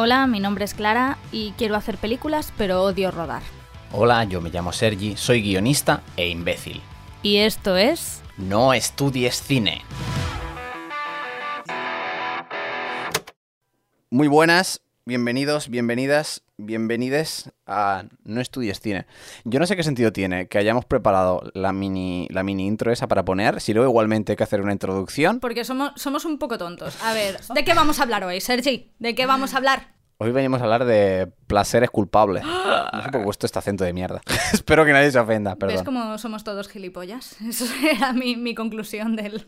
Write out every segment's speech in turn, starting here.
Hola, mi nombre es Clara y quiero hacer películas, pero odio rodar. Hola, yo me llamo Sergi, soy guionista e imbécil. Y esto es... No estudies cine. Muy buenas, bienvenidos, bienvenidas, bienvenides a No estudies cine. Yo no sé qué sentido tiene que hayamos preparado la mini, la mini intro esa para poner, si luego igualmente hay que hacer una introducción. Porque somos, somos un poco tontos. A ver, ¿de qué vamos a hablar hoy, Sergi? ¿De qué vamos a hablar? Hoy venimos a hablar de placeres culpables. No sé por qué puesto este acento de mierda. Espero que nadie se ofenda, ¿Ves perdón. cómo somos todos gilipollas? Eso era mi, mi conclusión del,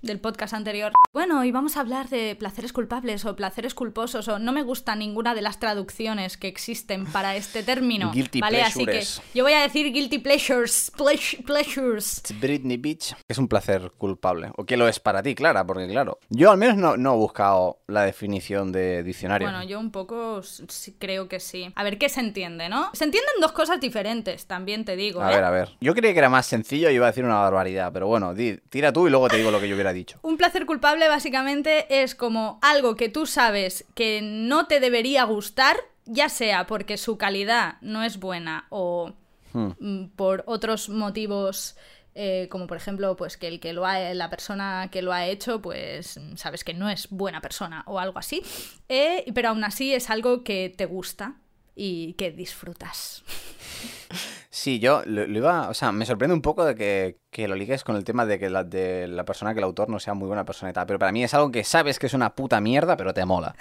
del podcast anterior. Bueno, y vamos a hablar de placeres culpables o placeres culposos o no me gusta ninguna de las traducciones que existen para este término. Guilty ¿vale? Así que pleasures. yo voy a decir guilty pleasures. pleas- pleasures. Britney Beach es un placer culpable. ¿O qué lo es para ti, Clara? Porque claro, yo al menos no, no he buscado la definición de diccionario. Bueno, yo un poco sí, creo que sí. A ver, ¿qué se entiende, no? Se entienden dos cosas diferentes, también te digo. a ¿eh? ver, a ver. Yo creía que era más sencillo y iba a decir una barbaridad, pero bueno, tira tú y luego te digo lo que yo hubiera dicho. Un placer culpable básicamente es como algo que tú sabes que no te debería gustar, ya sea porque su calidad no es buena o Hmm. mm, por otros motivos. Eh, como por ejemplo, pues que el que lo ha, la persona que lo ha hecho, pues sabes que no es buena persona o algo así. eh, pero aún así es algo que te gusta y que disfrutas. Sí, yo lo iba. O sea, me sorprende un poco de que, que lo ligues con el tema de que la, de la persona, que el autor no sea muy buena persona y tal. Pero para mí es algo que sabes que es una puta mierda, pero te mola.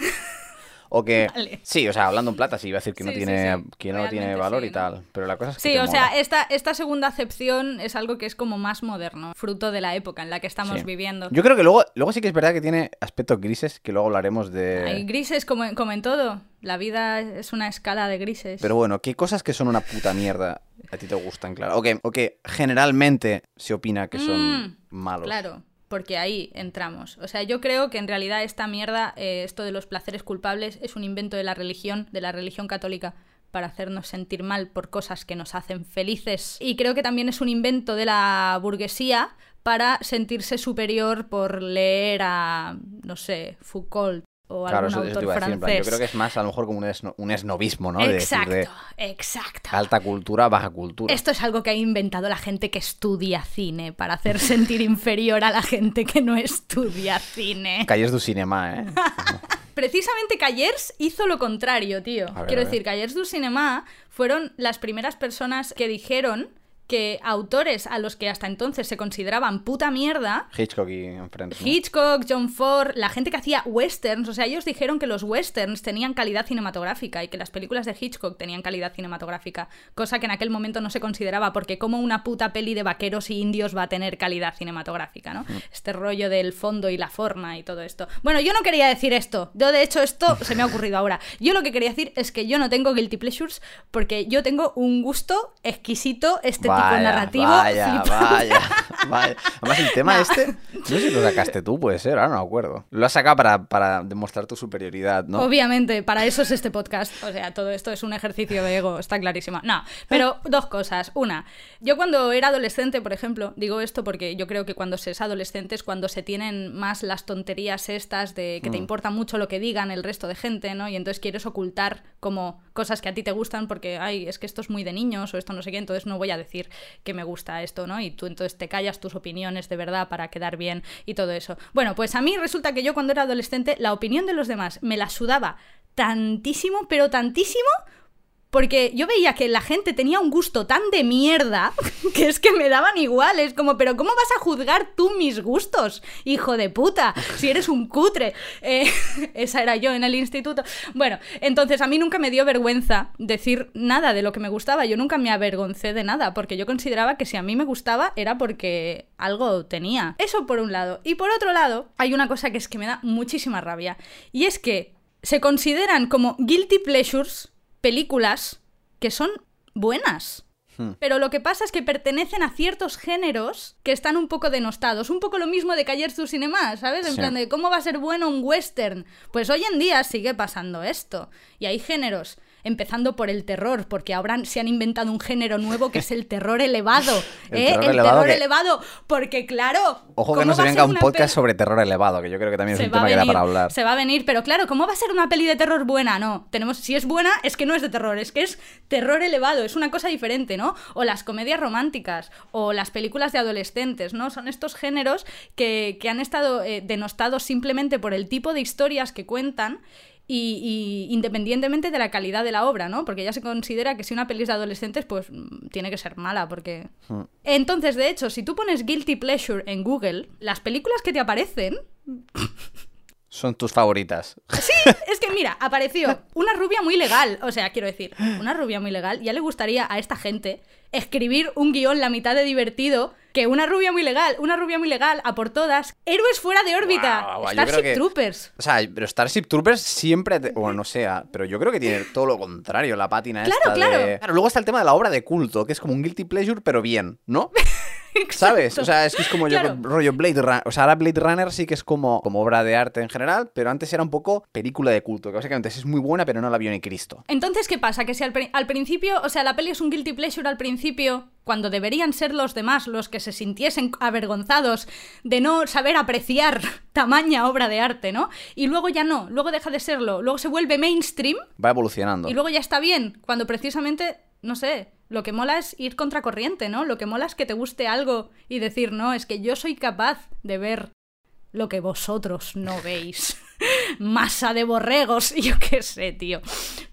O que. Vale. Sí, o sea, hablando en plata, sí, iba a decir que no Sí, tiene, sí. que no tiene valor y tal. Pero la cosa es que. Sí, te o sea, esta, esta segunda acepción es algo que es como más moderno, fruto de la época en la que estamos viviendo. Yo creo que luego, luego sí que es verdad que tiene aspectos grises, que luego hablaremos de... Hay grises como, en- como en todo. La vida es una escala de grises. Pero bueno, ¿qué cosas que son una puta mierda a ti te gustan, claro? O que, o que generalmente se opina que son Mm, malos. Claro, porque ahí entramos. O sea, yo creo que en realidad esta mierda, eh, esto de los placeres culpables, es un invento de la religión, de la religión católica para hacernos sentir mal por cosas que nos hacen felices. Y creo que también es un invento de la burguesía para sentirse superior por leer a, no sé, Foucault o Claro, algún eso, eso autor decir. en plan, francés. yo creo que es más a lo mejor como un, esno- un esnovismo, ¿no? De decir, Exacto, de exacto. alta cultura, baja cultura. Esto es algo que ha inventado la gente que estudia cine para hacer sentir inferior a la gente que no estudia cine. Calles du cinema, ¿eh? Precisamente Callers hizo lo contrario, tío. Ver, Quiero decir, Callers du Cinema fueron las primeras personas que dijeron que autores a los que hasta entonces se consideraban puta mierda Hitchcock y enfrente. ¿no? Hitchcock, John Ford, la gente que hacía westerns, o sea, ellos dijeron que los westerns tenían calidad cinematográfica y que las películas de Hitchcock tenían calidad cinematográfica, cosa que en aquel momento no se consideraba porque como una puta peli de vaqueros y indios va a tener calidad cinematográfica, ¿no? Este rollo del fondo y la forma y todo esto. Bueno, yo no quería decir esto, yo de hecho esto se me ha ocurrido ahora. Yo lo que quería decir es que yo no tengo guilty pleasures porque yo tengo un gusto exquisito, estético, Vaya, narrativo. Vaya, vaya, vaya. Además, el tema este, no sé si lo sacaste tú, puede ser, ahora no me acuerdo. Lo has sacado para, para demostrar tu superioridad, ¿no? Obviamente, para eso es este podcast. O sea, todo esto es un ejercicio de ego, está clarísimo. No, pero dos cosas. Una, yo cuando era adolescente, por ejemplo, digo esto porque yo creo que cuando se es adolescente es cuando se tienen más las tonterías estas de que te importa mucho lo que digan el resto de gente, ¿no? Y entonces quieres ocultar como cosas que a ti te gustan porque, ay, es que esto es muy de niños o esto no sé qué, entonces no voy a decir que me gusta esto, ¿no? Y tú entonces te callas tus opiniones de verdad para quedar bien y todo eso. Bueno, pues a mí resulta que yo cuando era adolescente la opinión de los demás me la sudaba tantísimo, pero tantísimo, porque yo veía que la gente tenía un gusto tan de mierda que es que me daban igual. Es como, pero ¿cómo vas a juzgar tú mis gustos, hijo de puta? Si eres un cutre. Eh, esa era yo en el instituto. Bueno, entonces a mí nunca me dio vergüenza decir nada de lo que me gustaba. Yo nunca me avergoncé de nada, porque yo consideraba que si a mí me gustaba era porque algo tenía. Eso por un lado. Y por otro lado, hay una cosa que es que me da muchísima rabia. Y es que se consideran como guilty pleasures películas que son buenas. Hmm. Pero lo que pasa es que pertenecen a ciertos géneros que están un poco denostados. Un poco lo mismo de Callers du Cinema, ¿sabes? En Sí. plan de cómo va a ser bueno un western. Pues hoy en día sigue pasando esto. Y hay géneros empezando por el terror, porque ahora se han inventado un género nuevo que es el terror elevado. El ¿eh? terror el elevado terror que- elevado, porque claro. Ojo que ¿cómo no se venga un podcast peli- sobre terror elevado, que yo creo que también es se un va, a tema que da para hablar. se va a venir, pero claro, ¿cómo va a ser una peli de terror buena? No, tenemos, si es buena, es que no es de terror, es que es terror elevado, es una cosa diferente, ¿no? O las comedias románticas, o las películas de adolescentes, ¿no? Son estos géneros que, que han estado eh, denostados simplemente por el tipo de historias que cuentan. Y, y independientemente de la calidad de la obra, ¿no? Porque ya se considera que si una peli es de adolescentes, pues mm, tiene que ser mala, porque... Hmm. Entonces, de hecho, si tú pones Guilty Pleasure en Google, las películas que te aparecen Son tus favoritas. Sí, es que mira, apareció una rubia muy legal. O sea, quiero decir, una rubia muy legal. Ya le gustaría a esta gente escribir un guion la mitad de divertido que una rubia muy legal. Una rubia muy legal, a por todas. Héroes fuera de órbita. Starship que- Troopers. O sea, pero Starship Troopers siempre. te- Bueno, no sea, pero yo creo que tiene todo lo contrario, la pátina Claro, esta claro. de. Claro, luego está el tema de la obra de culto, que es como un guilty pleasure, pero bien, ¿no? ¿Sabes? O sea, es que es como yo, rollo Blade Runner. O sea, ahora Blade Runner sí que es como, como obra de arte en general, pero antes era un poco película de culto, que básicamente es muy buena, pero no la vio ni Cristo. Entonces, ¿qué pasa? Que si al, al principio, o sea, la peli es un guilty pleasure al principio, cuando deberían ser los demás los que se sintiesen avergonzados de no saber apreciar tamaña obra de arte, ¿no? Y luego ya no, luego deja de serlo, luego se vuelve mainstream Va evolucionando. y luego ya está bien, cuando precisamente, no sé, lo que mola es ir contracorriente, ¿no? Lo que mola es que te guste algo y decir, no, es que yo soy capaz de ver lo que vosotros no veis. Masa de borregos, y yo qué sé, tío.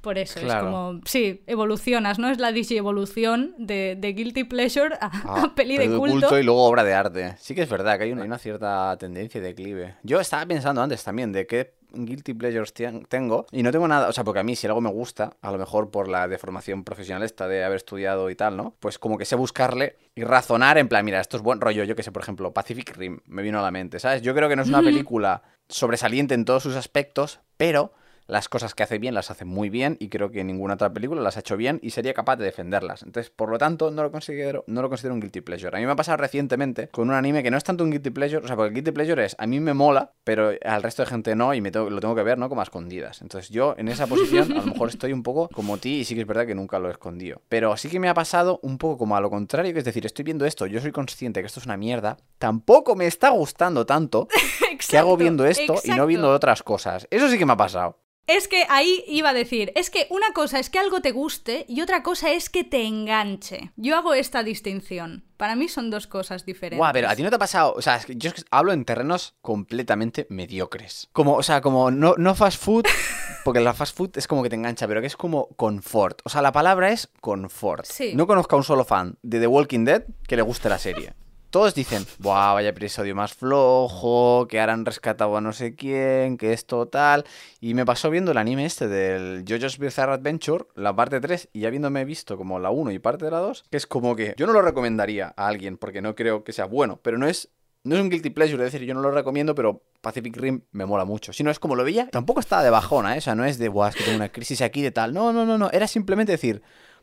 Por eso es como, sí, evolucionas, ¿no? Es la digievolución de, de Guilty Pleasure a, Ah, a peli de pero culto. y luego obra de arte. Sí que es verdad que hay una, hay una cierta tendencia de declive. Yo estaba pensando antes también de qué guilty pleasures tengo y no tengo nada, o sea, porque a mí si algo me gusta, a lo mejor por la deformación profesional esta de haber estudiado y tal, ¿no? Pues como que sé buscarle y razonar en plan, mira, esto es buen rollo, yo que sé, por ejemplo, Pacific Rim me vino a la mente, ¿sabes? Yo creo que no es una película sobresaliente en todos sus aspectos, pero las cosas que hace bien las hace muy bien y creo que ninguna otra película las ha hecho bien y sería capaz de defenderlas. Entonces, por lo tanto, no lo considero, no lo considero un guilty pleasure. A mí me ha pasado recientemente con un anime que no es tanto un guilty pleasure, o sea, porque el guilty pleasure es a mí me mola, pero al resto de gente no y me tengo- lo tengo que ver, ¿no? Como a escondidas. Entonces, yo en esa posición a lo mejor estoy un poco como ti y sí que es verdad que nunca lo he escondido. Pero sí que me ha pasado un poco como a lo contrario, que es decir, estoy viendo esto, yo soy consciente que esto es una mierda, tampoco me está gustando tanto que hago viendo esto y no viendo otras cosas. Eso sí que me ha pasado. Es que ahí iba a decir, es que una cosa es que algo te guste y otra cosa es que te enganche. Yo hago esta distinción. Para mí son dos cosas diferentes. Guau, pero a ti no te ha pasado, o sea, es que yo hablo en terrenos completamente mediocres. Como, o sea, como no, no fast food, porque la fast food es como que te engancha, pero que es como confort. O sea, la palabra es confort. Sí. No conozco a un solo fan de The Walking Dead que le guste la serie. Todos dicen, Buah, vaya episodio más flojo, que ahora han rescatado a no sé quién, que esto tal. Y me pasó viendo el anime este del JoJo's Bizarre Adventure, la parte 3, y habiéndome visto como la 1 y parte de la 2, que es como que yo no lo recomendaría a alguien porque no creo que sea bueno, pero no es no es un guilty pleasure, es decir, yo no lo recomiendo, pero Pacific Rim me mola mucho. Si no es como lo veía, tampoco estaba de bajona, ¿eh? O sea, no es de, Buah, es que tengo una crisis aquí de tal. No, no, no, no. Era simplemente decir,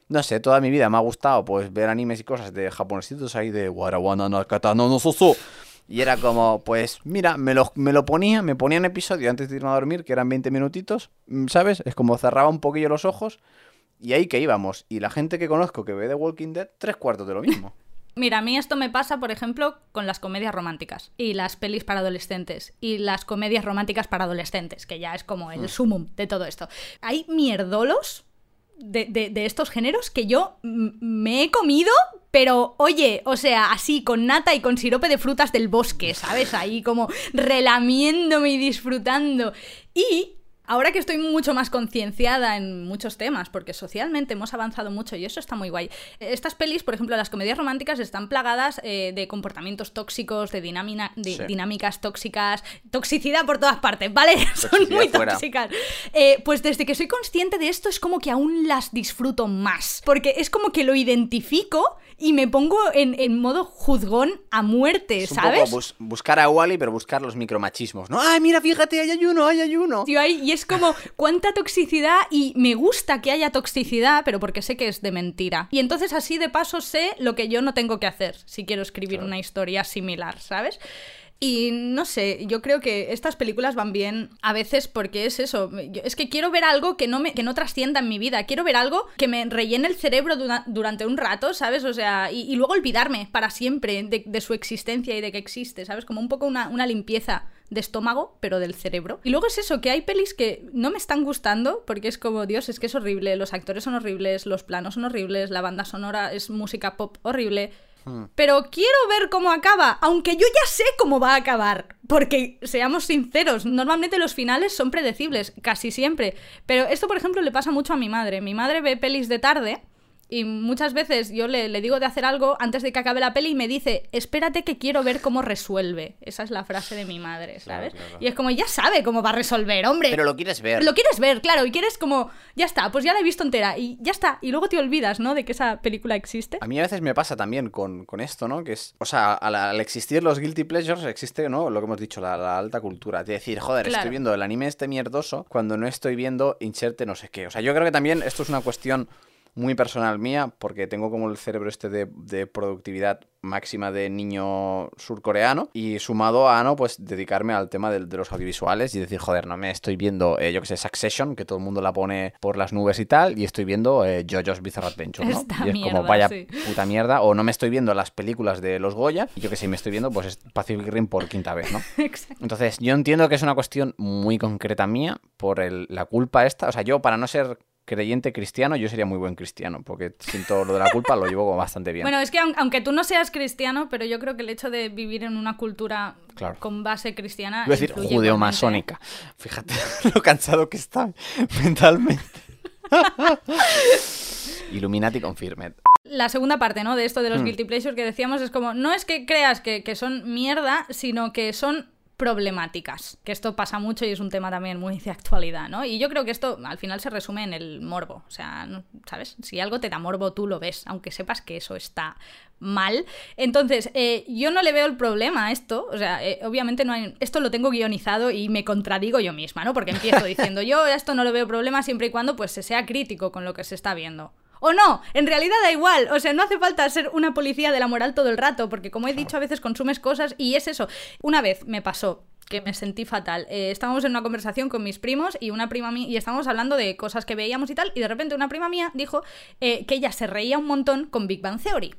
no sé, toda mi vida me ha gustado pues ver animes y cosas de japonesitos ahí de Warawana no katana no soso. Y era como, pues, mira, me lo, me lo ponía, me ponía un episodio antes de irme a dormir, que eran 20 minutitos, mm, ¿sabes? Es como cerraba un poquillo los ojos y ahí que íbamos. Y la gente que conozco que ve The Walking Dead, tres cuartos de lo mismo. Mira, a mí esto me pasa, por ejemplo, con las comedias románticas y las pelis para adolescentes y las comedias románticas para adolescentes, que ya es como el sumum de todo esto. Hay mierdolos de, de- estos géneros que yo me he comido, pero oye, o sea, así con nata y con sirope de frutas del bosque, ¿sabes? Ahí como relamiéndome y disfrutando. Y Ahora que estoy mucho más concienciada en muchos temas, porque socialmente hemos avanzado mucho y eso está muy guay. Estas pelis, por ejemplo, las comedias románticas están plagadas eh, de comportamientos tóxicos, de, dinámina- de Sí. dinámicas tóxicas, toxicidad por todas partes, ¿vale? Son muy fuera. tóxicas. Eh, pues desde que soy consciente de esto es como que aún las disfruto más, porque es como que lo identifico y me pongo en, en modo juzgón a muerte, Es un ¿sabes? poco bus- buscar a Wally, pero buscar los micromachismos, ¿no? ¡Ay, mira, fíjate, hay ayuno, hay ayuno! Tío, ahí- y es como cuánta toxicidad y me gusta que haya toxicidad, pero porque sé que es de mentira. Y entonces así de paso sé lo que yo no tengo que hacer si quiero escribir una historia similar, ¿sabes? Y no sé, yo creo que estas películas van bien a veces porque es eso. Es que quiero ver algo que no, me, que no trascienda en mi vida. Quiero ver algo que me rellene el cerebro durante un rato, ¿sabes? O sea, y, luego olvidarme para siempre de, su existencia y de que existe, ¿sabes? Como un poco una, una limpieza de estómago, pero del cerebro. Y luego es eso, que hay pelis que no me están gustando porque es como, Dios, es que es horrible, los actores son horribles, los planos son horribles, la banda sonora es música pop horrible. Hmm. Pero quiero ver cómo acaba, aunque yo ya sé cómo va a acabar. Porque, seamos sinceros, normalmente los finales son predecibles, casi siempre. Pero esto, por ejemplo, le pasa mucho a mi madre. Mi madre ve pelis de tarde y muchas veces yo le, digo de hacer algo antes de que acabe la peli y me dice, espérate que quiero ver cómo resuelve. Esa es la frase de mi madre, ¿sabes? Y es como, ya sabe cómo va a resolver, hombre. Pero lo quieres ver. Lo quieres ver, claro, y quieres como, ya está, pues ya la he visto entera y ya está. Y luego te olvidas, ¿no? De que esa película existe. A mí a veces me pasa también con, esto, ¿no? Que es, o sea, al, existir los guilty pleasures existe, ¿no? Lo que hemos dicho, la, alta cultura. Es decir, joder, estoy viendo el anime este mierdoso cuando no estoy viendo inserte no sé qué. O sea, yo creo que también esto es una cuestión muy personal mía, porque tengo como el cerebro este de, productividad máxima de niño surcoreano y sumado a, ¿no? Pues dedicarme al tema de, los audiovisuales y decir, joder, no me estoy viendo, eh, yo que sé, Succession, que todo el mundo la pone por las nubes y tal, y estoy viendo eh, JoJo's Bizarre Adventure, ¿no? y es como, vaya puta mierda, o no me estoy viendo las películas de los Goya, y yo que sé, me estoy viendo, pues Pacific Rim por quinta vez, ¿no? Entonces, yo entiendo que es una cuestión muy concreta mía por la culpa esta, o sea, yo para no ser creyente cristiano, yo sería muy buen cristiano, porque siento lo de la culpa lo llevo bastante bien. Bueno, es que aunque tú no seas cristiano, pero yo creo que el hecho de vivir en una cultura con base cristiana. Voy a decir judeo-masónica. Fíjate lo cansado que está mentalmente. Illuminati confirmed. La segunda parte, ¿no? De esto de los hmm. guilty pleasures que decíamos es como, no es que creas que, que son mierda, sino que son problemáticas, que esto pasa mucho y es un tema también muy de actualidad, ¿no? Y yo creo que esto al final se resume en el morbo, o sea, ¿sabes? Si algo te da morbo, tú lo ves, aunque sepas que eso está mal. Entonces, eh, yo no le veo el problema a esto, o sea, eh, obviamente no hay, esto lo tengo guionizado y me contradigo yo misma, ¿no? Porque empiezo diciendo, yo esto no lo veo problema siempre y cuando pues se sea crítico con lo que se está viendo. O no, en realidad da igual. O sea, no hace falta ser una policía de la moral todo el rato, porque como he dicho, a veces consumes cosas y es eso. Una vez me pasó, que me sentí fatal. Eh, estábamos en una conversación con mis primos y una prima mía, y estábamos hablando de cosas que veíamos y tal, y de repente una prima mía dijo eh, que ella se reía un montón con Big Bang Theory.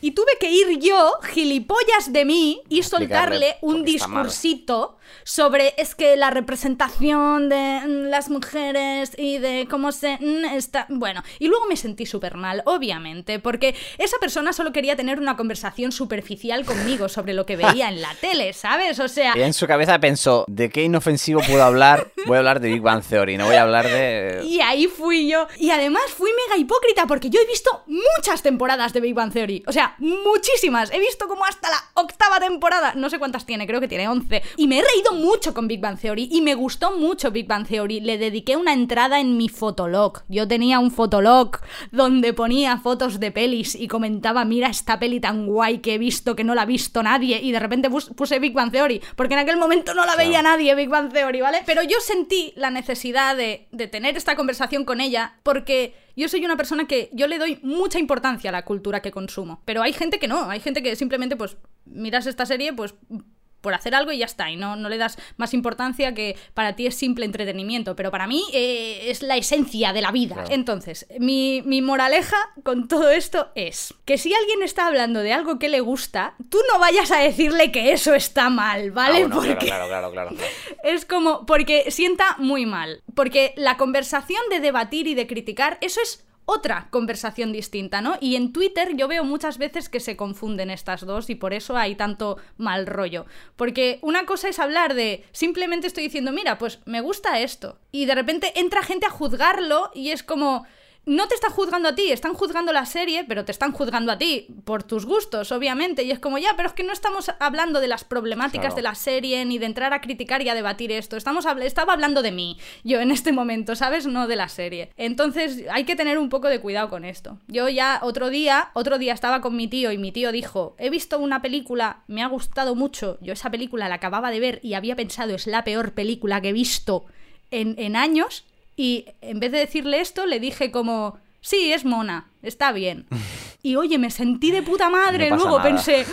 Y tuve que ir yo, gilipollas de mí, y soltarle un discursito sobre es que la representación de mm, las mujeres y de cómo se mm, está... Bueno, y luego me sentí súper mal, obviamente, porque esa persona solo quería tener una conversación superficial conmigo sobre lo que veía en la tele, ¿sabes? O sea su cabeza pensó, ¿de qué inofensivo puedo hablar? Voy a hablar de Big Bang Theory, no voy a hablar de... Y ahí fui yo. Y además fui mega hipócrita porque yo he visto muchas temporadas de Big Bang Theory. O sea, muchísimas. He visto como hasta la octava temporada. No sé cuántas tiene, creo que tiene 11. Y me he reído mucho con Big Bang Theory y me gustó mucho Big Bang Theory. Le dediqué una entrada en mi fotolog. Yo tenía un fotolog donde ponía fotos de pelis y comentaba, mira esta peli tan guay que he visto que no la ha visto nadie. Y de repente puse Big Bang Theory. Porque en aquel momento no la veía nadie, Big Bang Theory, ¿vale? Pero yo sentí la necesidad de, de tener esta conversación con ella porque yo soy una persona que yo le doy mucha importancia a la cultura que consumo. Pero hay gente que no, hay gente que simplemente pues miras esta serie pues por hacer algo y ya está, y no, no le das más importancia que para ti es simple entretenimiento, pero para mí eh, es la esencia de la vida. Entonces, mi, moraleja con todo esto es que si alguien está hablando de algo que le gusta, tú no vayas a decirle que eso está mal, ¿vale? Ah, porque claro, claro, claro, claro, Es como, porque sienta muy mal, porque la conversación de debatir y de criticar, eso es otra conversación distinta, ¿no? Y en Twitter yo veo muchas veces que se confunden estas dos y por eso hay tanto mal rollo. Porque una cosa es hablar de simplemente estoy diciendo, mira, pues me gusta esto. Y de repente entra gente a juzgarlo y es como no te están juzgando a ti, están juzgando la serie, pero te están juzgando a ti por tus gustos, obviamente. Y es como, ya, pero es que no estamos hablando de las problemáticas de la serie, ni de entrar a criticar y a debatir esto. Estamos estaba hablando de mí, yo en este momento, ¿sabes? No de la serie. Entonces hay que tener un poco de cuidado con esto. Yo ya otro día, otro día estaba con mi tío y mi tío dijo, he visto una película, me ha gustado mucho. Yo esa película la acababa de ver y había pensado, es la peor película que he visto en, en años y en vez de decirle esto, le dije como, sí, es mona, está bien. Y oye, me sentí de puta madre. Luego pensé,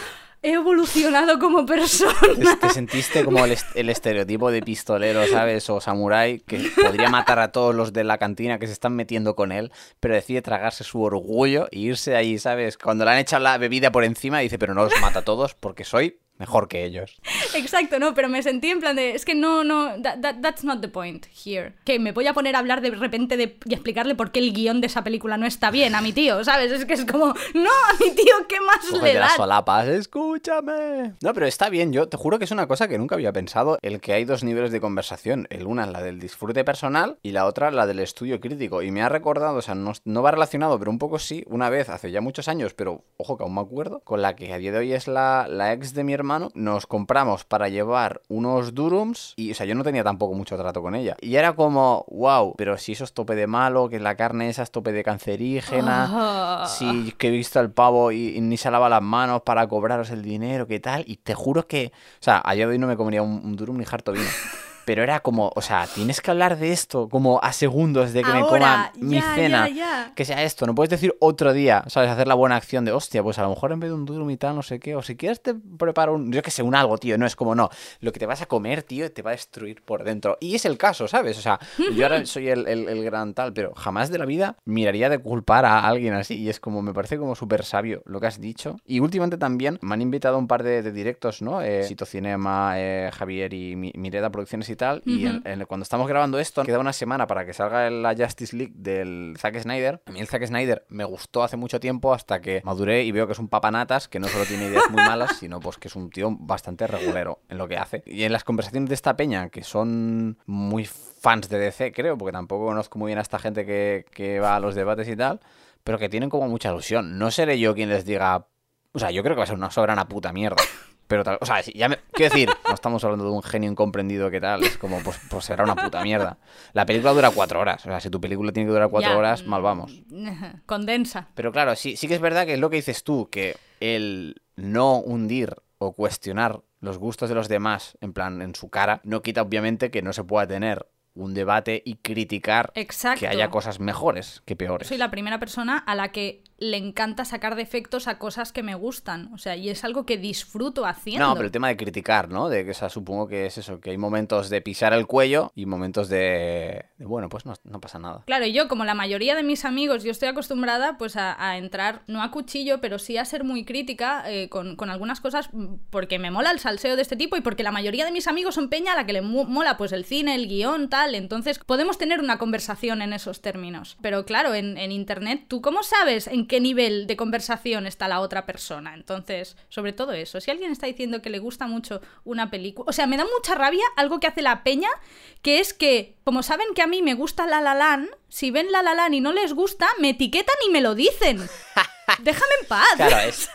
he evolucionado como persona. Te sentiste como el, el, estereotipo de pistolero, ¿sabes? O samurái que podría matar a todos los de la cantina que se están metiendo con él, pero decide tragarse su orgullo e irse ahí, ¿sabes? Cuando le han echado la bebida por encima, dice, pero no los mata a todos porque soy mejor que ellos. Exacto, no, pero me sentí en plan de, es que no, no, that, that's not the point here. Que me voy a poner a hablar de repente de, y explicarle por qué el guion de esa película no está bien a mi tío, ¿sabes? Es que es como, no, a mi tío, ¿qué más le da? las solapas, escúchame. No, pero está bien, yo te juro que es una cosa que nunca había pensado, el que hay dos niveles de conversación, el una la del disfrute personal y la otra la del estudio crítico. Y me ha recordado, o sea, no, no va relacionado, pero un poco sí, una vez, hace ya muchos años, pero ojo que aún me acuerdo, con la que a día de hoy es la, la ex de mi hermano, nos compramos para llevar unos durums y, o sea, yo no tenía tampoco mucho trato con ella. Y era como, wow, pero si eso es tope de malo, que la carne esa es tope de cancerígena, si que he visto al pavo y, ni se lava las manos para cobraros el dinero, ¿qué tal? Y te juro que, o sea, a día de hoy no me comería un, un durum ni harto vino. pero era como, o sea, tienes que hablar de esto como a segundos de que me coma mi cena, que sea esto, no puedes decir otro día, ¿sabes? Hacer la buena acción de, hostia, pues a lo mejor en vez de un duro tal, no sé qué, o si quieres te preparo un, yo que sé, un algo, tío, no es como, no, lo que te vas a comer, tío, te va a destruir por dentro. Y es el caso, ¿sabes? O sea, yo ahora soy el, el, gran tal, pero jamás de la vida miraría de culpar a alguien así, y es como, me parece como súper sabio lo que has dicho. Y últimamente también me han invitado a un par de, directos, ¿no? Eh, Cito Cinema, eh, Javier y Mireda Producciones y tal. Y cuando estamos grabando esto, queda una semana para que salga la Justice League del Zack Snyder. A mí el Zack Snyder me gustó hace mucho tiempo hasta que maduré y veo que es un papanatas que no solo tiene ideas muy malas, sino pues que es un tío bastante regulero en lo que hace. Y en las conversaciones de esta peña, que son muy fans de DC, creo, porque tampoco conozco muy bien a esta gente que, que va a los debates y tal, pero que tienen como mucha ilusión. No seré yo quien les diga. O sea, yo creo que va a ser una sobrana puta mierda. Pero tal, o sea, ya me, quiero decir, no estamos hablando de un genio incomprendido que tal, es como, pues, pues será una puta mierda. La película dura cuatro horas, o sea, si tu película tiene que durar cuatro horas, mal vamos. Condensa. Pero claro, sí, sí que es verdad que es lo que dices tú, que el no hundir o cuestionar los gustos de los demás, en plan, en su cara, no quita obviamente que no se pueda tener un debate y criticar que haya cosas mejores que peores. Soy la primera persona a la que le encanta sacar defectos a cosas que me gustan. O sea, y es algo que disfruto haciendo. No, pero el tema de criticar, ¿no? De que, o sea, supongo que es eso, que hay momentos de pisar el cuello y momentos de, bueno, pues no, pasa nada. Claro, y yo, como la mayoría de mis amigos, yo estoy acostumbrada pues a, entrar, no a cuchillo, pero sí a ser muy crítica eh, con, algunas cosas porque me mola el salseo de este tipo y porque la mayoría de mis amigos son peña a la que le mola pues el cine, el guion, tal. Entonces podemos tener una conversación en esos términos. Pero claro, en, en internet, ¿tú cómo sabes en qué nivel de conversación está la otra persona. Entonces, sobre todo eso, si alguien está diciendo que le gusta mucho una película, o sea, me da mucha rabia algo que hace la peña, que es que, como saben que a mí me gusta La La Land, si ven La La Land y no les gusta, me etiquetan y me lo dicen. Déjame en paz. Claro, es,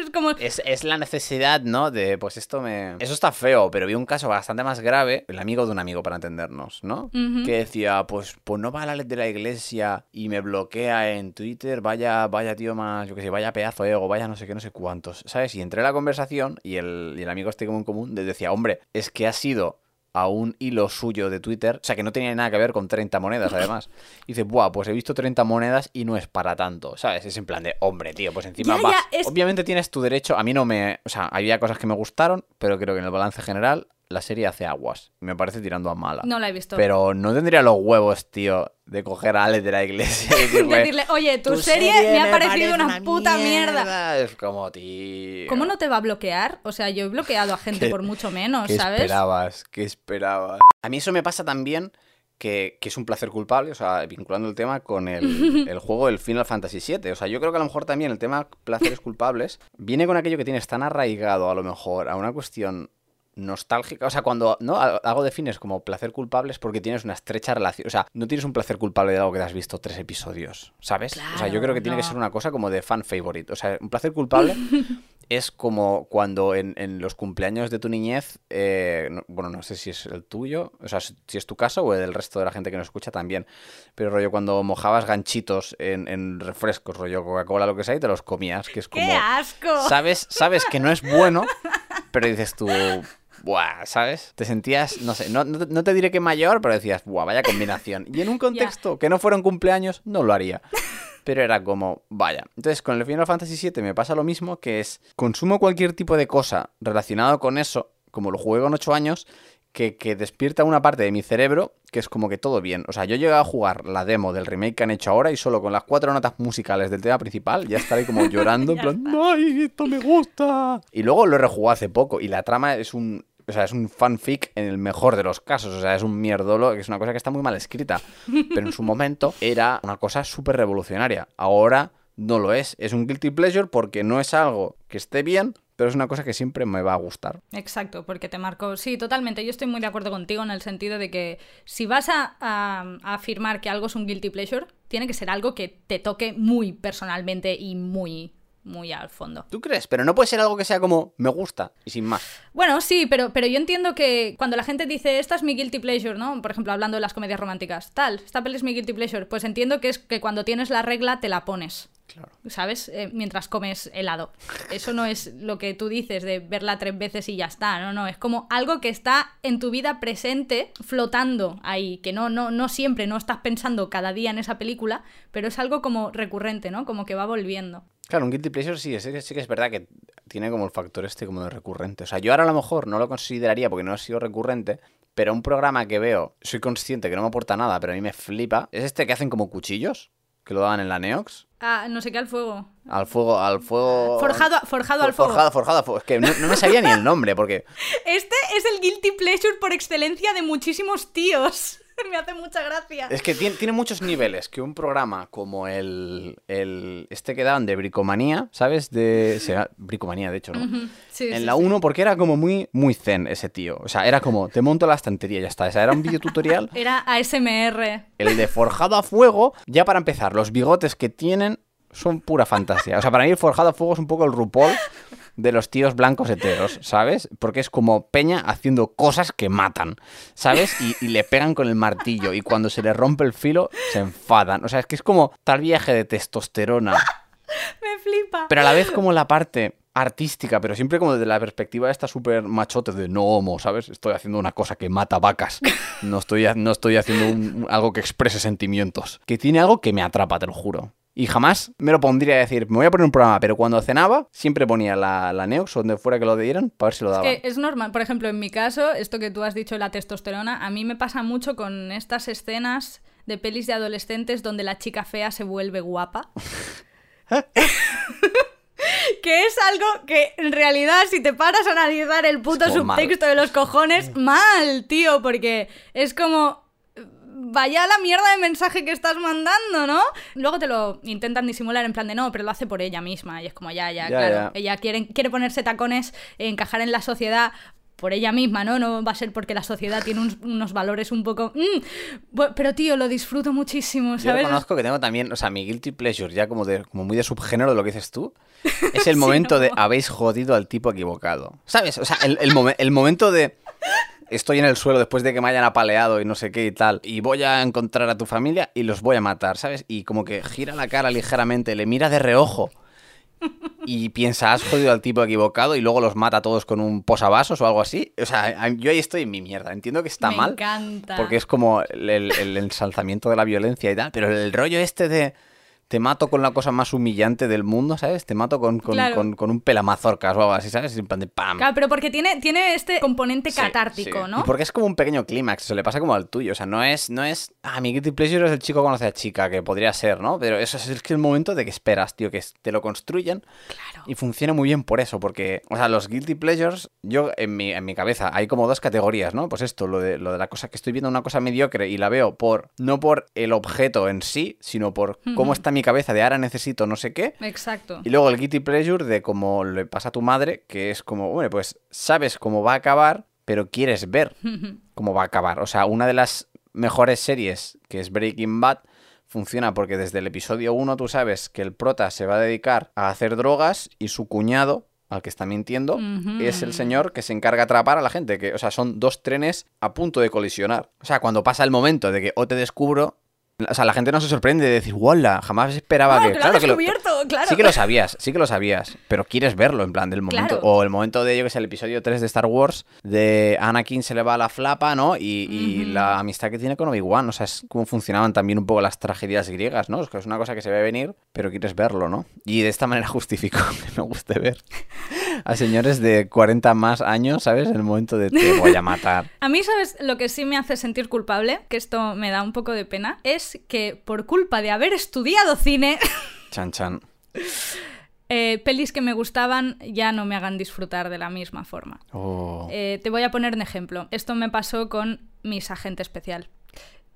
Es, como... es, la necesidad, ¿no? De, pues esto me... Eso está feo, pero vi un caso bastante más grave, el amigo de un amigo, para entendernos, ¿no? Que decía, pues, pues no va a la ley de la iglesia y me bloquea en Twitter, vaya, vaya tío más, yo qué sé, vaya pedazo de ego, vaya no sé qué, no sé cuántos, ¿sabes? Y entré en la conversación y el, y el amigo este como en común decía, hombre, es que ha sido a un hilo suyo de Twitter, o sea, que no tenía nada que ver con 30 monedas, además. Y dice, buah, pues he visto 30 monedas y no es para tanto, ¿sabes? Es en plan de, hombre, tío, pues encima vas. Obviamente tienes tu derecho, a mí no me. O sea, había cosas que me gustaron, pero creo que en el balance general la serie hace aguas. Me parece tirando a mala. No la he visto. Pero no tendría los huevos, tío, de coger a Alex de la iglesia y decirle, oye, tu, serie, me ha parecido una, puta mierda. Es como, tío. ¿Cómo no te va a bloquear? O sea, yo he bloqueado a gente por mucho menos, ¿qué ¿sabes? esperabas? ¿Qué esperabas? A mí eso me pasa también. Que, que, es un placer culpable, o sea, vinculando el tema con el, el, juego del Final Fantasy VII. O sea, yo creo que a lo mejor también el tema placeres culpables viene con aquello que tienes tan arraigado, a lo mejor, a una cuestión nostálgica. O sea, cuando no algo defines como placer culpable es porque tienes una estrecha relación. O sea, no tienes un placer culpable de algo que te has visto tres episodios, ¿sabes? o sea, yo creo que tiene que ser una cosa como de fan favorite. O sea, un placer culpable es como cuando en, los cumpleaños de tu niñez, eh, bueno, no sé si es el tuyo, o sea, si es tu caso o el del resto de la gente que nos escucha también, pero rollo cuando mojabas ganchitos en, refrescos, rollo Coca-Cola, lo que sea, y te los comías, que es como... ¡Qué asco! Sabes, sabes que no es bueno, pero dices tú, buah, ¿sabes? Te sentías, no sé, no, no, te diré que mayor, pero decías, buah, vaya combinación. Y en un contexto que no fuera un cumpleaños, no lo haría. pero era como, vaya. Entonces, con el Final Fantasy VII me pasa lo mismo, que es, consumo cualquier tipo de cosa relacionado con eso, como lo jugué con 8 años, que, que, despierta una parte de mi cerebro que es como que todo bien. O sea, yo llegué a jugar la demo del remake que han hecho ahora y solo con las cuatro notas musicales del tema principal ya estaré como llorando en plan, ¡ay, esto me gusta! Y luego lo he rejugado hace poco y la trama es un... O sea, es un fanfic en el mejor de los casos. O sea, es un mierdolo, que es una cosa que está muy mal escrita. Pero en su momento era una cosa súper revolucionaria. Ahora no lo es. Es un guilty pleasure porque no es algo que esté bien, pero es una cosa que siempre me va a gustar. Exacto, porque te marco. Sí, totalmente. Yo estoy muy de acuerdo contigo en el sentido de que si vas a, afirmar que algo es un guilty pleasure, tiene que ser algo que te toque muy personalmente y muy muy al fondo. ¿Tú crees? Pero no puede ser algo que sea como me gusta y sin más. Bueno, sí, pero, pero yo entiendo que cuando la gente dice esta es mi guilty pleasure, ¿no? Por ejemplo, hablando de las comedias románticas, tal, esta peli es mi guilty pleasure, pues entiendo que es que cuando tienes la regla te la pones. Claro. ¿Sabes? Eh, mientras comes helado. Eso no es lo que tú dices de verla tres veces y ya está. No, no. Es como algo que está en tu vida presente, flotando ahí. Que no, no, no siempre, no estás pensando cada día en esa película, pero es algo como recurrente, ¿no? Como que va volviendo. Claro, un guilty pleasure sí, sí, sí que es verdad que tiene como el factor este como de recurrente. O sea, yo ahora a lo mejor no lo consideraría porque no ha sido recurrente, pero un programa que veo, soy consciente que no me aporta nada, pero a mí me flipa, es este que hacen como cuchillos, que lo daban en la Neox. Ah, no sé qué al fuego. Al fuego, al fuego. Forjado, forjado al fuego. Forjado, forjado al fuego. Es que no, no, me sabía ni el nombre, porque. Este es el guilty pleasure por excelencia de muchísimos tíos. me hace mucha gracia. Es que tiene, tiene, muchos niveles. Que un programa como el. el este que daban de Bricomanía, ¿sabes? De. Se, Bricomanía, de hecho, ¿no? Uh -huh. sí, en sí, la 1, porque era como muy, muy zen ese tío. O sea, era como, te monto la estantería y ya está. O sea, era un videotutorial. Era ASMR. El de forjado a fuego, ya para empezar, los bigotes que tienen son pura fantasía. O sea, para mí el forjado a fuego es un poco el RuPaul de los tíos blancos heteros, ¿sabes? Porque es como Peña haciendo cosas que matan, ¿sabes? Y, y, le pegan con el martillo y cuando se le rompe el filo se enfadan. O sea, es que es como tal viaje de testosterona. Me flipa. Pero a la vez como la parte artística, pero siempre como desde la perspectiva de esta súper machote de no homo, ¿sabes? Estoy haciendo una cosa que mata vacas. No estoy, no estoy haciendo un, algo que exprese sentimientos. Que tiene algo que me atrapa, te lo juro. Y jamás me lo pondría a decir, me voy a poner un programa, pero cuando cenaba siempre ponía la, la Neox donde fuera que lo dieran para ver si lo daban. Es que es normal, por ejemplo, en mi caso, esto que tú has dicho de la testosterona, a mí me pasa mucho con estas escenas de pelis de adolescentes donde la chica fea se vuelve guapa. que es algo que en realidad si te paras a analizar el puto subtexto mal. de los cojones, mal, tío, porque es como vaya la mierda de mensaje que estás mandando, ¿no? Luego te lo intentan disimular en plan de no, pero lo hace por ella misma. Y es como, ya, ya, Ya, claro. ya. Ella quiere, quiere ponerse tacones, encajar en la sociedad por ella misma, ¿no? No va a ser porque la sociedad tiene unos valores un poco... mm, pero tío, lo disfruto muchísimo, Yo ¿sabes? reconozco que tengo también, o sea, mi guilty pleasure, ya como, de, como muy de subgénero de lo que dices tú, es el Sí, momento ¿no? de habéis jodido al tipo equivocado. ¿Sabes? O sea, el, el, momen- el momento de estoy en el suelo después de que me hayan apaleado y no sé qué y tal, y voy a encontrar a tu familia y los voy a matar, ¿sabes? Y como que gira la cara ligeramente, le mira de reojo y piensa, has jodido al tipo equivocado y luego los mata a todos con un posavasos o algo así. O sea, yo ahí estoy en mi mierda. Entiendo que está Me mal. encanta. Porque es como el, el- el ensalzamiento de la violencia y tal. Pero el rollo este de te mato con la cosa más humillante del mundo, ¿sabes? Te mato con, con, Claro. con- con un pelamazorcas o algo así, ¿sabes? En plan de ¡pam! Claro, pero porque tiene, tiene este componente Sí, catártico, sí. ¿no? Y porque es como un pequeño clímax, se le pasa como al tuyo. O sea, no es, no es. Ah, mi guilty pleasure es el chico conoce a chica, que podría ser, ¿no? Pero eso es, es que el momento de que esperas, tío, que te lo construyen Claro. y funciona muy bien por eso, porque, o sea, los guilty pleasures, yo en mi, en mi cabeza hay como dos categorías, ¿no? Pues esto, lo de, lo de la cosa que estoy viendo una cosa mediocre y la veo por, no por el objeto en sí, sino por cómo está mi cabeza de ahora necesito no sé qué. Exacto. Y luego el guilty pleasure de cómo le pasa a tu madre, que es como, bueno, pues sabes cómo va a acabar, pero quieres ver cómo va a acabar. O sea, una de las mejores series, que es Breaking Bad, funciona porque desde el episodio 1 tú sabes que el prota se va a dedicar a hacer drogas y su cuñado, al que está mintiendo, es el señor que se encarga de atrapar a la gente. Que, o sea, son dos trenes a punto de colisionar. O sea, cuando pasa el momento de que o te descubro O sea, la gente no se sorprende de decir, ¡Wala! Jamás esperaba que. has que lo- claro. Sí que lo sabías, sí que lo sabías, pero quieres verlo en plan del momento. Claro. O el momento de, yo que sé, el episodio 3 de Star Wars, de Anakin se le va la flapa, ¿no? Y, la amistad que tiene con Obi-Wan, o sea, es cómo funcionaban también un poco las tragedias griegas, ¿no? Es que es una cosa que se ve venir, pero quieres verlo, ¿no? Y de esta manera justifico que me guste ver a señores de 40 más años, ¿sabes? En el momento de te voy a matar. A mí, ¿sabes? Lo que sí me hace sentir culpable, que esto me da un poco de pena, es que por culpa de haber estudiado cine, Chan chan. eh, pelis que me gustaban ya no me hagan disfrutar de la misma forma. Oh. Eh, te voy a poner un ejemplo. Esto me pasó con Mis Agente Especial.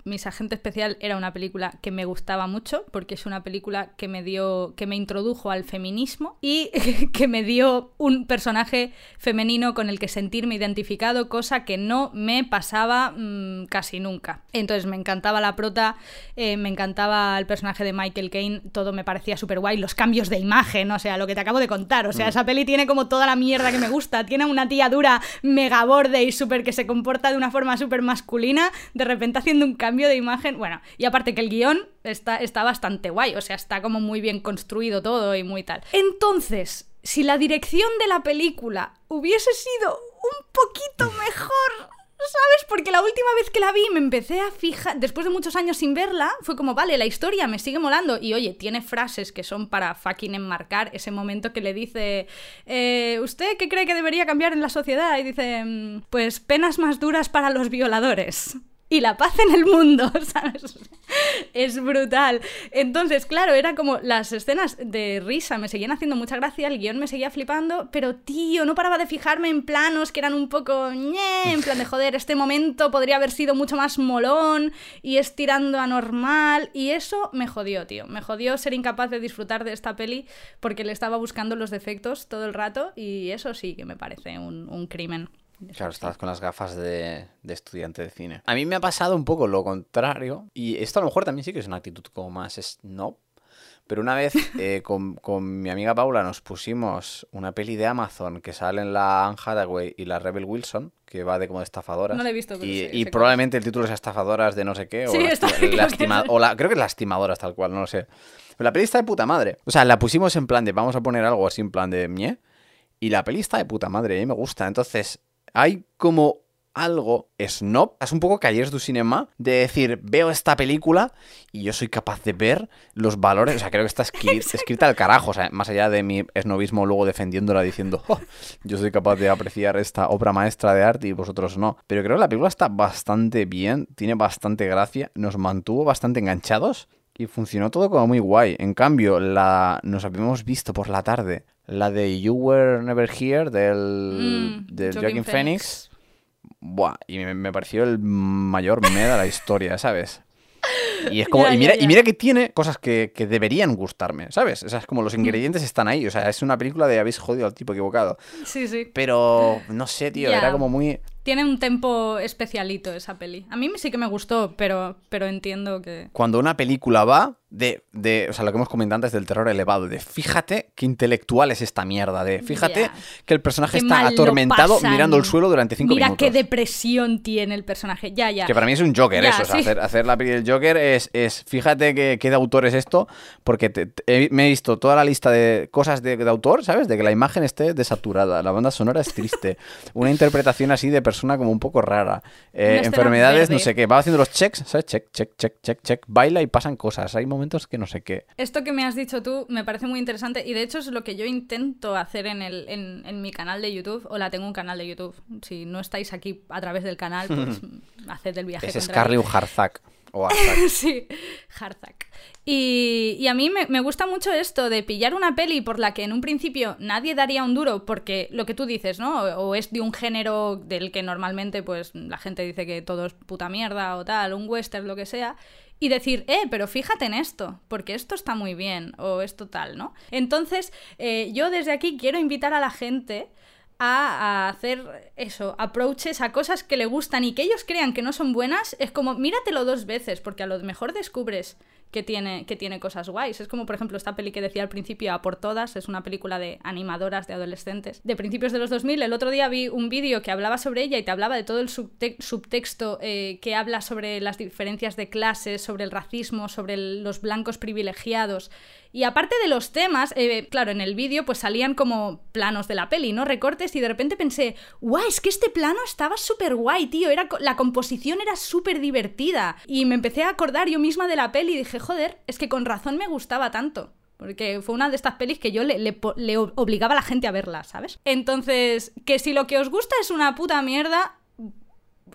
Mis Agente Especial era una película que me gustaba mucho porque es una película que me dio que me introdujo al feminismo y que me dio un personaje femenino con el que sentirme identificado, cosa que no me pasaba mm, casi nunca. Entonces me encantaba la prota, eh, me encantaba el personaje de Michael Caine, todo me parecía súper guay, los cambios de imagen, o sea, lo que te acabo de contar, o sea, esa peli tiene como toda la mierda que me gusta, tiene una tía dura, mega borde y súper que se comporta de una forma súper masculina, de repente haciendo un cambio de imagen, bueno, y aparte que el guion está, está bastante guay, o sea, está como muy bien construido todo y muy tal. Entonces, si la dirección de la película hubiese sido un poquito mejor, ¿Sabes? Porque la última vez que la vi me empecé a fijar, después de muchos años sin verla, fue como, vale, la historia me sigue molando. Y oye, tiene frases que son para fucking enmarcar ese momento que le dice, eh, ¿usted qué cree que debería cambiar en la sociedad? Y dice, "Mm, pues penas más duras para los violadores. Y la paz en el mundo, ¿sabes? Es brutal. Entonces, claro, era como las escenas de risa me seguían haciendo mucha gracia, el guion me seguía flipando, pero tío, no paraba de fijarme en planos que eran un poco ñe, en plan de joder, este momento podría haber sido mucho más molón y es tirando a normal. Y eso me jodió, tío. Me jodió ser incapaz de disfrutar de esta peli porque le estaba buscando los defectos todo el rato y eso sí que me parece un, un crimen. Claro, estabas con las gafas de, de estudiante de cine. A mí me ha pasado un poco lo contrario. Y esto a lo mejor también sí que es una actitud como más snob. Pero una vez eh, con, con mi amiga Paula nos pusimos una peli de Amazon que salen la Anne Hathaway y la Rebel Wilson, que va de como de estafadoras. No la he visto, pero Y, sí, y probablemente el título es Estafadoras de no sé qué. O, Sí, está- creo lastima- o la, creo que es Lastimadoras tal cual, no lo sé. Pero la peli está de puta madre. O sea, la pusimos en plan de vamos a poner algo así en plan de ñe. Y la peli está de puta madre, a mí me gusta. Entonces, hay como algo snob, es un poco Callers du Cinema, de decir, veo esta película y yo soy capaz de ver los valores, o sea, creo que está escri- escrita al carajo, o sea, más allá de mi snobismo luego defendiéndola diciendo, "Oh, yo soy capaz de apreciar esta obra maestra de arte y vosotros no. Pero creo que la película está bastante bien, tiene bastante gracia, nos mantuvo bastante enganchados y funcionó todo como muy guay. En cambio, la nos habíamos visto por la tarde la de You Were Never Here del, Mm, del Joaquin Joaquin Phoenix. Buah, y me, me pareció el mayor me de la historia, ¿sabes? Y es como, Ya, y, mira, ya, ya. y mira que tiene cosas que, que deberían gustarme, ¿sabes? O sea, es como los ingredientes están ahí. O sea, es una película de habéis jodido al tipo equivocado. Sí, sí. Pero, no sé, tío, era como muy... Tiene un tempo especialito esa peli. A mí sí que me gustó, pero, pero entiendo que... Cuando una película va de, de, o sea, lo que hemos comentado antes del terror elevado, de fíjate qué intelectual es esta mierda, de fíjate que el personaje Qué está atormentado mirando el suelo durante cinco Mira minutos. qué depresión tiene el personaje. Ya, ya. Que para mí es un Joker Ya, eso, o sea, sí. hacer, hacer la peli del Joker es, es fíjate que, qué de autor es esto, porque te- me he visto toda la lista de cosas de, de autor, ¿sabes? De que la imagen esté desaturada, la banda sonora es triste, una interpretación así de persona como un poco rara, eh, enfermedades, no sé qué, va haciendo los checks, ¿sabes? Check, check, check, check, check, baila y pasan cosas, hay momentos que no sé qué. Esto que me has dicho tú me parece muy interesante y de hecho es lo que yo intento hacer en, el, en, en mi canal de YouTube. Hola, tengo un canal de YouTube. Si no estáis aquí a través del canal, pues haced el viaje. Es. Scarlett Harzak. O sí, Harzak. Y, y a mí me, me gusta mucho esto de pillar una peli por la que en un principio nadie daría un duro porque lo que tú dices, ¿no? O, o es de un género del que normalmente pues la gente dice que todo es puta mierda o tal, un western, lo que sea. Y decir, eh, pero fíjate en esto, porque esto está muy bien, o esto tal, ¿no? Entonces, eh, yo desde aquí quiero invitar a la gente a, a hacer eso, approaches a cosas que le gustan y que ellos crean que no son buenas, es como míratelo dos veces, porque a lo mejor descubres que tiene, que tiene cosas guays. Es como, por ejemplo, esta peli que decía al principio, A por Todas, es una película de animadoras de adolescentes de principios de los 2000. El otro día vi un vídeo que hablaba sobre ella y te hablaba de todo el subtexto eh, que habla sobre las diferencias de clases, sobre el racismo, sobre los blancos privilegiados. Y aparte de los temas, eh, claro, en el vídeo pues salían como planos de la peli, ¿no? Recortes y de repente pensé, guau, es que este plano estaba súper guay, tío, era, la composición era súper divertida. Y me empecé a acordar yo misma de la peli y dije, joder, es que con razón me gustaba tanto. Porque fue una de estas pelis que yo le, obligaba a la gente a verla, ¿sabes? Entonces, que si lo que os gusta es una puta mierda,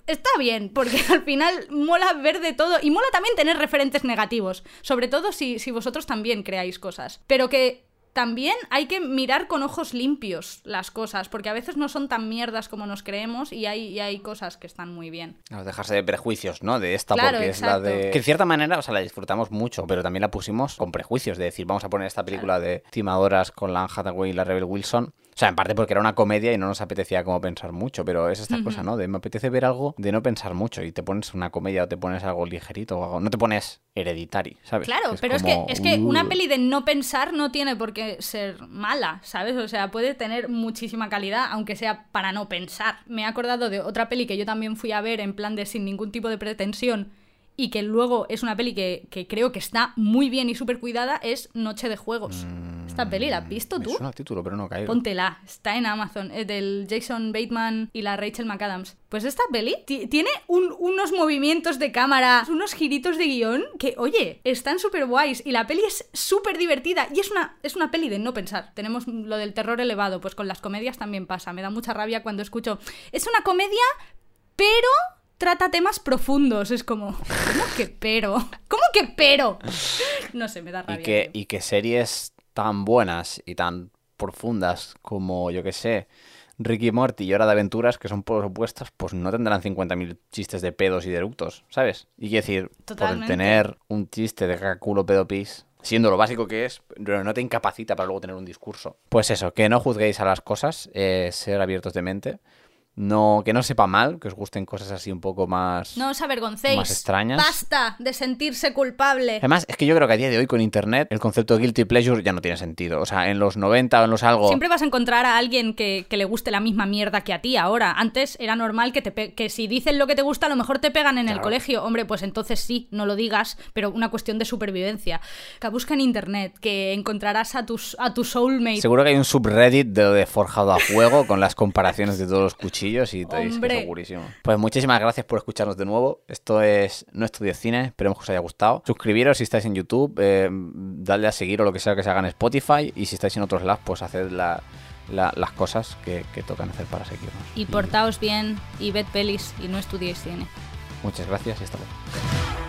está bien, porque al final mola ver de todo y mola también tener referentes negativos, sobre todo si, si vosotros también creáis cosas. Pero que también hay que mirar con ojos limpios las cosas, porque a veces no son tan mierdas como nos creemos y hay, hay cosas que están muy bien. dejarse de prejuicios, ¿no? De esta porque es la de... Que en cierta manera, o sea, la disfrutamos mucho, pero también la pusimos con prejuicios, de decir, vamos a poner esta película de timadoras con la Hathaway y la Rebel Wilson o sea, en parte porque era una comedia y no nos apetecía como pensar mucho, pero es esta cosa, ¿no? De me apetece ver algo de no pensar mucho y te pones una comedia o te pones algo ligerito o algo. No te pones hereditary, ¿sabes? Claro, pero es, que, es que una uh. peli de no pensar no tiene por qué ser mala, ¿sabes? O sea, puede tener muchísima calidad, aunque sea para no pensar. Me he acordado de otra peli que yo también fui a ver en plan de sin ningún tipo de pretensión y que luego es una peli que, creo que está muy bien y súper cuidada, es Noche de Juegos. Mm, Esta peli, ¿la has visto tú? Es título, pero no caigo. Póntela, está en Amazon, es del Jason Bateman y la Rachel McAdams. Pues esta peli tiene unos movimientos de cámara, unos giritos de guion que, oye, están súper guays y la peli es súper divertida y es una, es una peli de no pensar. Tenemos lo del terror elevado, pues con las comedias también pasa. Me da mucha rabia cuando escucho, es una comedia, pero trata temas profundos. Es como, ¿cómo que pero? ¿Cómo que pero? No sé, me da rabia. Y que, y que series tan buenas y tan profundas como, yo que sé, Ricky Morty y Hora de Aventuras, que son por opuestos, pues no tendrán 50.000 chistes de pedos y de eructos, ¿sabes? Y quiero decir, por tener un chiste de culo pedo pis, siendo lo básico que es, pero no te incapacita para luego tener un discurso. Pues eso, que no juzguéis a las cosas, eh, ser abiertos de mente no, que no sepa mal, que os gusten cosas así un poco más. No os avergoncéis. Más extrañas. Basta de sentirse culpable. Además, es que yo creo que a día de hoy con internet el concepto de guilty pleasure ya no tiene sentido. O sea, en los 90 o en los algo. Siempre vas a encontrar a alguien que, le guste la misma mierda que a ti ahora. Antes era normal que, te que si dicen lo que te gusta, a lo mejor te pegan en el colegio. Hombre, pues entonces sí, no lo digas, pero una cuestión de supervivencia. Que busca en internet, que encontrarás a, tus, a tu soulmate. Seguro que hay un subreddit de, de forjado a fuego con las comparaciones de todos los y todo segurísimo. Pues muchísimas gracias por escucharnos de nuevo. Esto es No Estudies Cine, esperemos que os haya gustado. Suscribiros si estáis en YouTube, eh, dadle a seguir o lo que sea que se haga en Spotify y si estáis en otros lados, pues haced las cosas que, tocan hacer para seguirnos. Y portaos bien y ved pelis y no estudiéis cine. Muchas gracias y hasta luego.